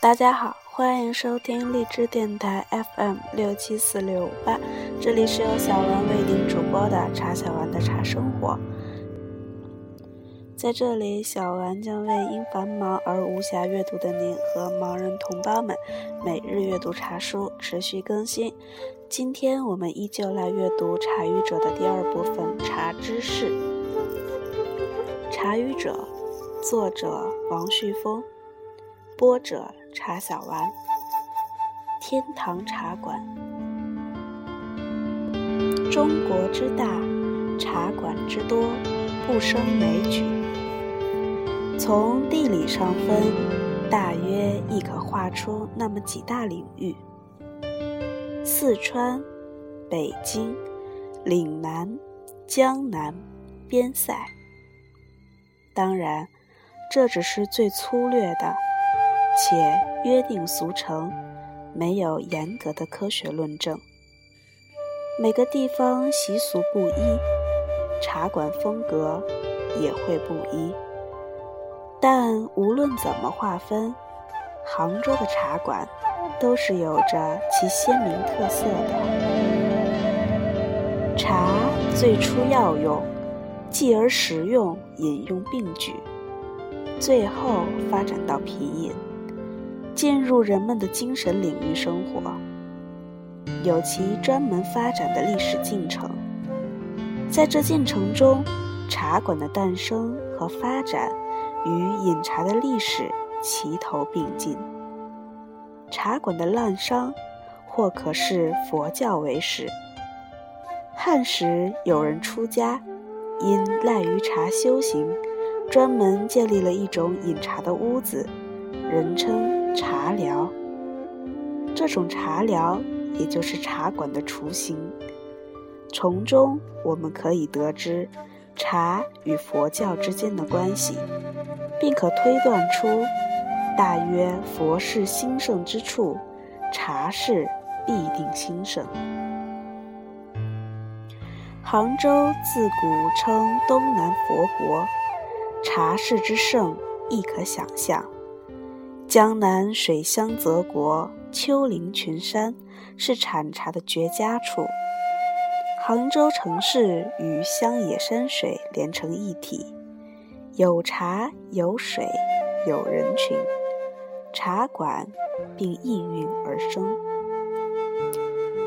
大家好，欢迎收听荔枝电台 FM 六七四六五八，这里是由小丸为您主播的茶小丸的茶生活。在这里，小丸将为因繁忙而无暇阅读的您和盲人同胞们每日阅读茶书，持续更新。今天我们依旧来阅读《茶语者》的第二部分《茶知识》。《茶语者》，作者王旭峰，播者。茶小丸，天堂茶馆。中国之大，茶馆之多，不胜枚举。从地理上分，大约亦可划出那么几大领域：四川、北京、岭南、江南、边塞。当然，这只是最粗略的。且约定俗成，没有严格的科学论证。每个地方习俗不一，茶馆风格也会不一。但无论怎么划分，杭州的茶馆都是有着其鲜明特色的。茶最初药用，继而食用、饮用并举，最后发展到品饮。进入人们的精神领域生活，有其专门发展的历史进程。在这进程中，茶馆的诞生和发展与饮茶的历史齐头并进。茶馆的滥觞，或可视佛教为始。汉时有人出家，因赖于茶修行，专门建立了一种饮茶的屋子，人称。茶寮，这种茶寮也就是茶馆的雏形。从中我们可以得知茶与佛教之间的关系，并可推断出，大约佛事兴盛之处，茶事必定兴盛。杭州自古称东南佛国，茶事之盛亦可想象。江南水乡泽国，丘陵群山，是产茶的绝佳处。杭州城市与乡野山水连成一体，有茶有水有人群，茶馆并应运而生。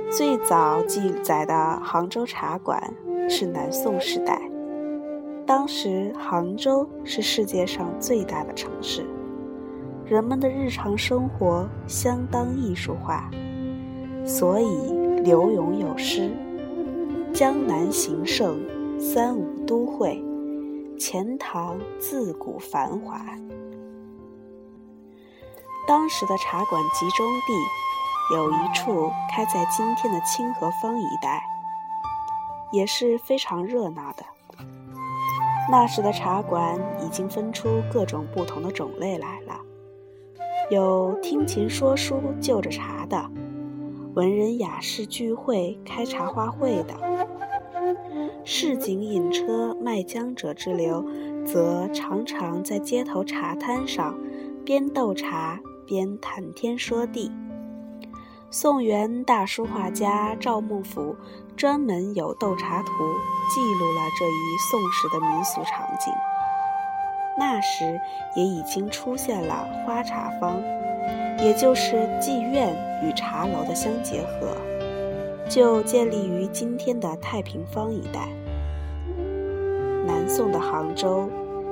最早记载的杭州茶馆是南宋时代，当时杭州是世界上最大的城市。人们的日常生活相当艺术化，所以柳永有诗：“江南形胜，三五都会，钱塘自古繁华。”当时的茶馆集中地有一处开在今天的清河坊一带，也是非常热闹的。那时的茶馆已经分出各种不同的种类来了。有听琴说书就着茶的，文人雅士聚会开茶话会的，市井饮车卖浆者之流，则常常在街头茶摊上边斗茶边谈天说地。宋元大书画家赵孟頫专门有《斗茶图》，记录了这一宋时的民俗场景。那时也已经出现了花茶坊，也就是妓院与茶楼的相结合，就建立于今天的太平坊一带。南宋的杭州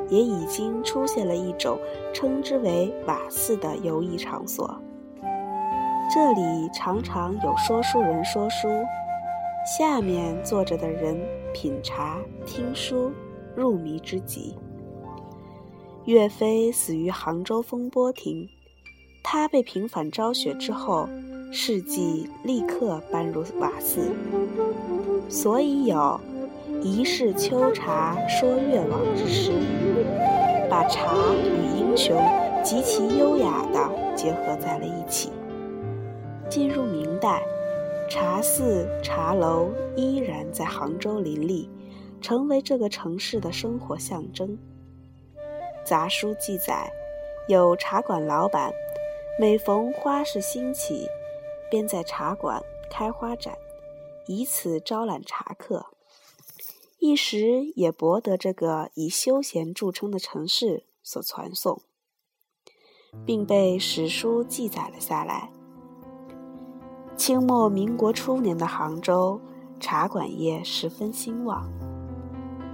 也已经出现了一种称之为瓦肆的游艺场所，这里常常有说书人说书，下面坐着的人品茶听书，入迷之极。岳飞死于杭州风波亭，他被平反昭雪之后，事迹立刻搬入瓦肆，所以有“一世秋茶说岳王”之诗，把茶与英雄极其优雅地结合在了一起。进入明代，茶肆、茶楼依然在杭州林立，成为这个城市的生活象征。杂书记载，有茶馆老板每逢花市兴起，便在茶馆开花展，以此招揽茶客，一时也博得这个以休闲著称的城市所传颂，并被史书记载了下来。清末民国初年的杭州，茶馆业十分兴旺。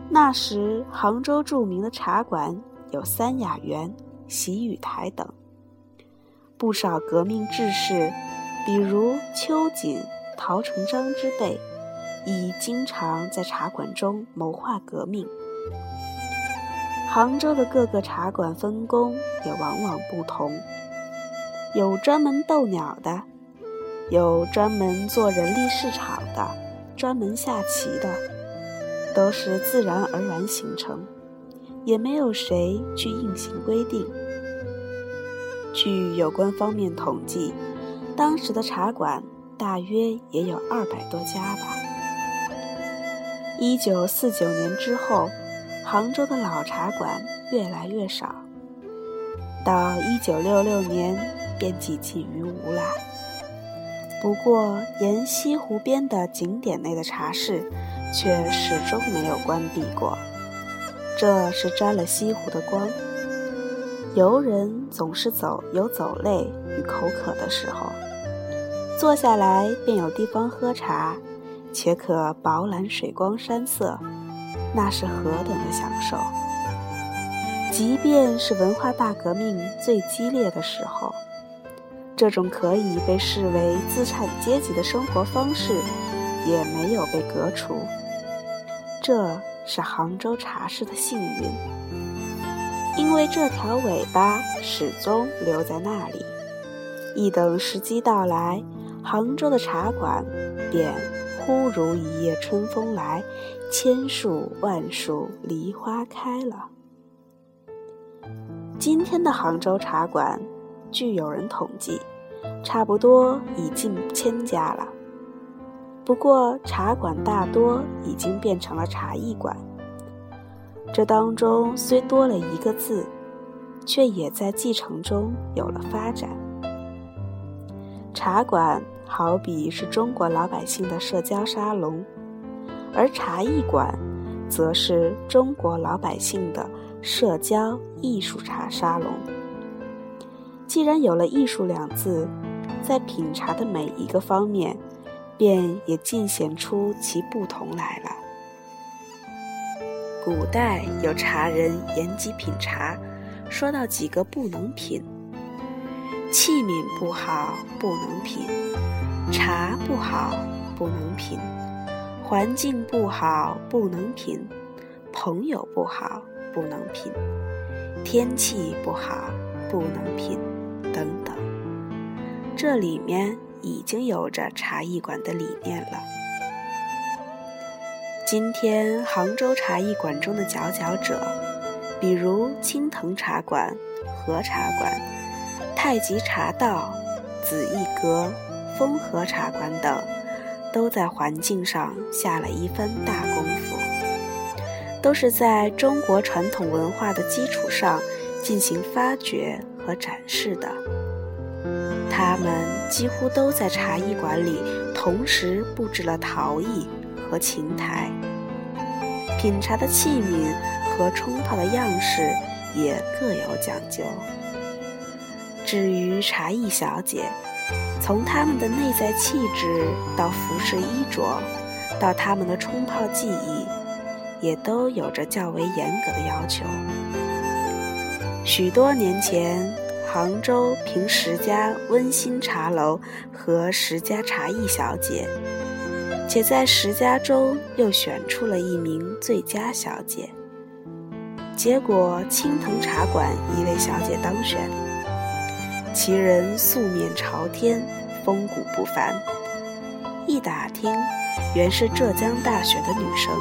那时，杭州著名的茶馆有三雅园、喜雨台等。不少革命志士，比如秋瑾、陶成章之辈，亦经常在茶馆中谋划革命。杭州的各个茶馆分工也往往不同，有专门斗鸟的，有专门做人力市场的，专门下棋的，都是自然而然形成，也没有谁去硬性规定。据有关方面统计，当时的茶馆大约也有二百多家吧。一九四九年之后，杭州的老茶馆越来越少，到一九六六年便几近于无了。不过，沿西湖边的景点内的茶室却始终没有关闭过，这是沾了西湖的光。游人总是走有走累与口渴的时候，坐下来便有地方喝茶，且可饱览水光山色，那是何等的享受！即便是文化大革命最激烈的时候，这种可以被视为资产阶级的生活方式也没有被革除，这是杭州茶室的幸运。因为这条尾巴始终留在那里，一等时机到来，杭州的茶馆便忽如一夜春风来，千树万树梨花开了。今天的杭州茶馆，据有人统计，差不多已近千家了。不过茶馆大多已经变成了茶艺馆。这当中虽多了一个字，却也在继承中有了发展。茶馆好比是中国老百姓的社交沙龙，而茶艺馆，则是中国老百姓的社交艺术茶沙龙。既然有了“艺术”两字，在品茶的每一个方面，便也尽显出其不同来了。古代有茶人言及品茶，说到几个不能品：器皿不好不能品，茶不好不能品，环境不好不能品，朋友不好不能品，天气不好不能品，等等。这里面已经有着茶艺馆的理念了。今天杭州茶艺馆中的佼佼者，比如青藤茶馆、和茶馆、太极茶道、紫翼阁、风和茶馆等，都在环境上下了一番大功夫，都是在中国传统文化的基础上进行发掘和展示的。他们几乎都在茶艺馆里同时布置了陶艺。和琴台，品茶的器皿和冲泡的样式也各有讲究。至于茶艺小姐，从她们的内在气质到服饰衣着，到他们的冲泡技艺，也都有着较为严格的要求。许多年前，杭州凭十家温馨茶楼和十家茶艺小姐。且在十家中又选出了一名最佳小姐。结果青藤茶馆一位小姐当选，其人素面朝天，风骨不凡。一打听，原是浙江大学的女生，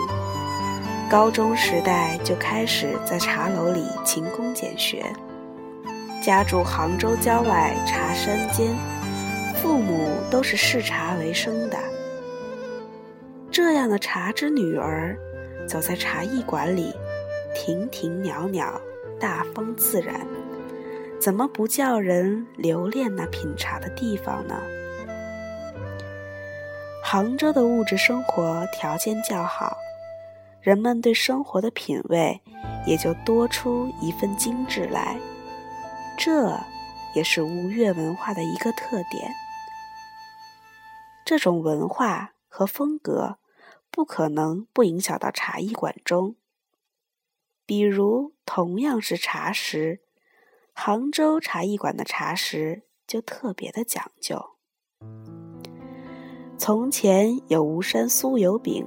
高中时代就开始在茶楼里勤工俭学，家住杭州郊外茶山间，父母都是视茶为生的。这样的茶之女儿，走在茶艺馆里，亭亭袅袅，大方自然，怎么不叫人留恋那品茶的地方呢？杭州的物质生活条件较好，人们对生活的品味也就多出一份精致来，这也是吴越文化的一个特点。这种文化和风格不可能不影响到茶艺馆中。比如，同样是茶食，杭州茶艺馆的茶食就特别的讲究。从前有吴山酥油饼，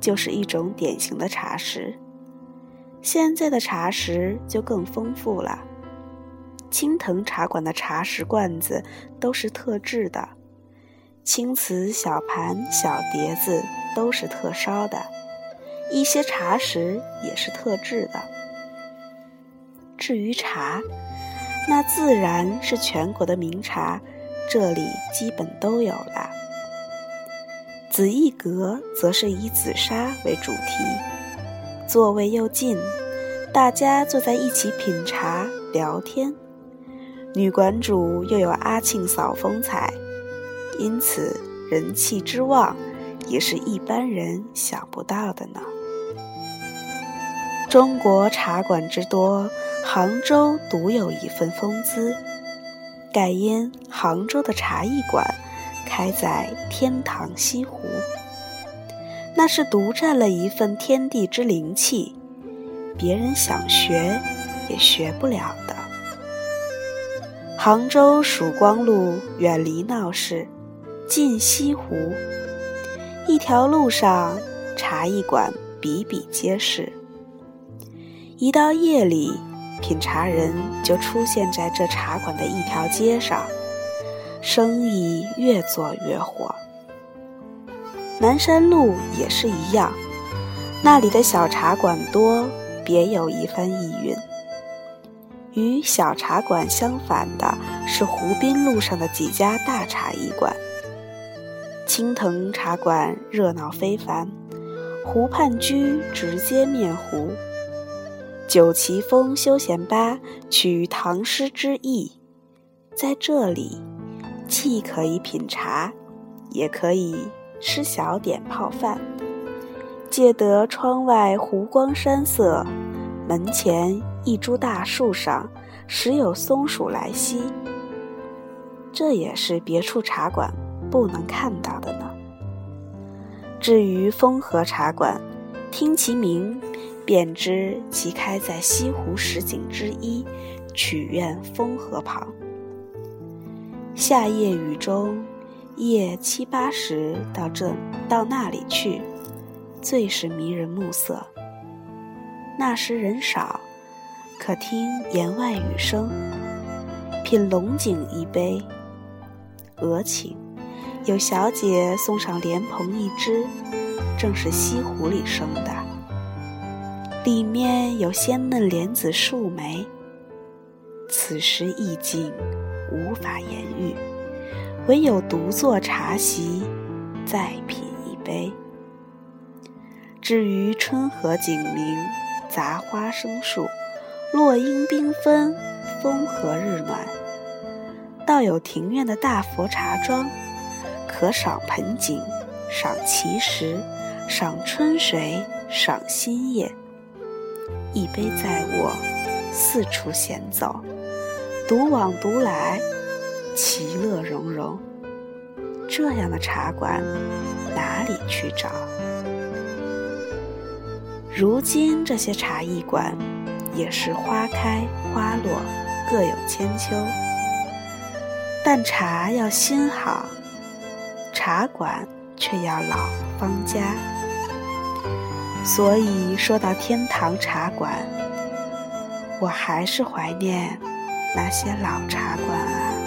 就是一种典型的茶食。现在的茶食就更丰富了。青藤茶馆的茶食罐子都是特制的，青瓷小盘、小碟子都是特烧的，一些茶食也是特制的。至于茶，那自然是全国的名茶，这里基本都有了。紫翼阁则是以紫砂为主题，座位又近，大家坐在一起品茶聊天。女馆主又有阿庆嫂风采，因此人气之旺也是一般人想不到的呢。中国茶馆之多，杭州独有一份风姿，盖因杭州的茶艺馆。开在天堂西湖，那是独占了一份天地之灵气，别人想学也学不了的。杭州曙光路远离闹市，近西湖，一条路上茶艺馆比比皆是。一到夜里，品茶人就出现在这茶馆的一条街上。生意越做越火。南山路也是一样，那里的小茶馆多，别有一番意蕴。与小茶馆相反的是湖滨路上的几家大茶艺馆。青藤茶馆热闹非凡，湖畔居直接面湖。九旗峰休闲吧取唐诗之意，在这里。既可以品茶，也可以吃小点泡饭，借得窗外湖光山色，门前一株大树上时有松鼠来栖，这也是别处茶馆不能看到的呢。至于风和茶馆，听其名，便知其开在西湖十景之一曲苑风河旁。夏夜雨中，夜七八时到这到那里去，最是迷人暮色。那时人少，可听言外语声。品龙井一杯，额请，有小姐送上莲蓬一只，正是西湖里生的，里面有鲜嫩莲子数枚。此时意境。无法言喻，唯有独坐茶席，再品一杯。至于春和景明，杂花生树，落英缤纷，风和日暖，倒有庭院的大佛茶庄，可赏盆景，赏奇石，赏春水，赏新叶。一杯在握，四处闲走。独往独来，其乐融融。这样的茶馆，哪里去找？如今这些茶艺馆，也是花开花落，各有千秋。但茶要新好，茶馆却要老方佳。所以说到天堂茶馆，我还是怀念。那些老茶馆啊！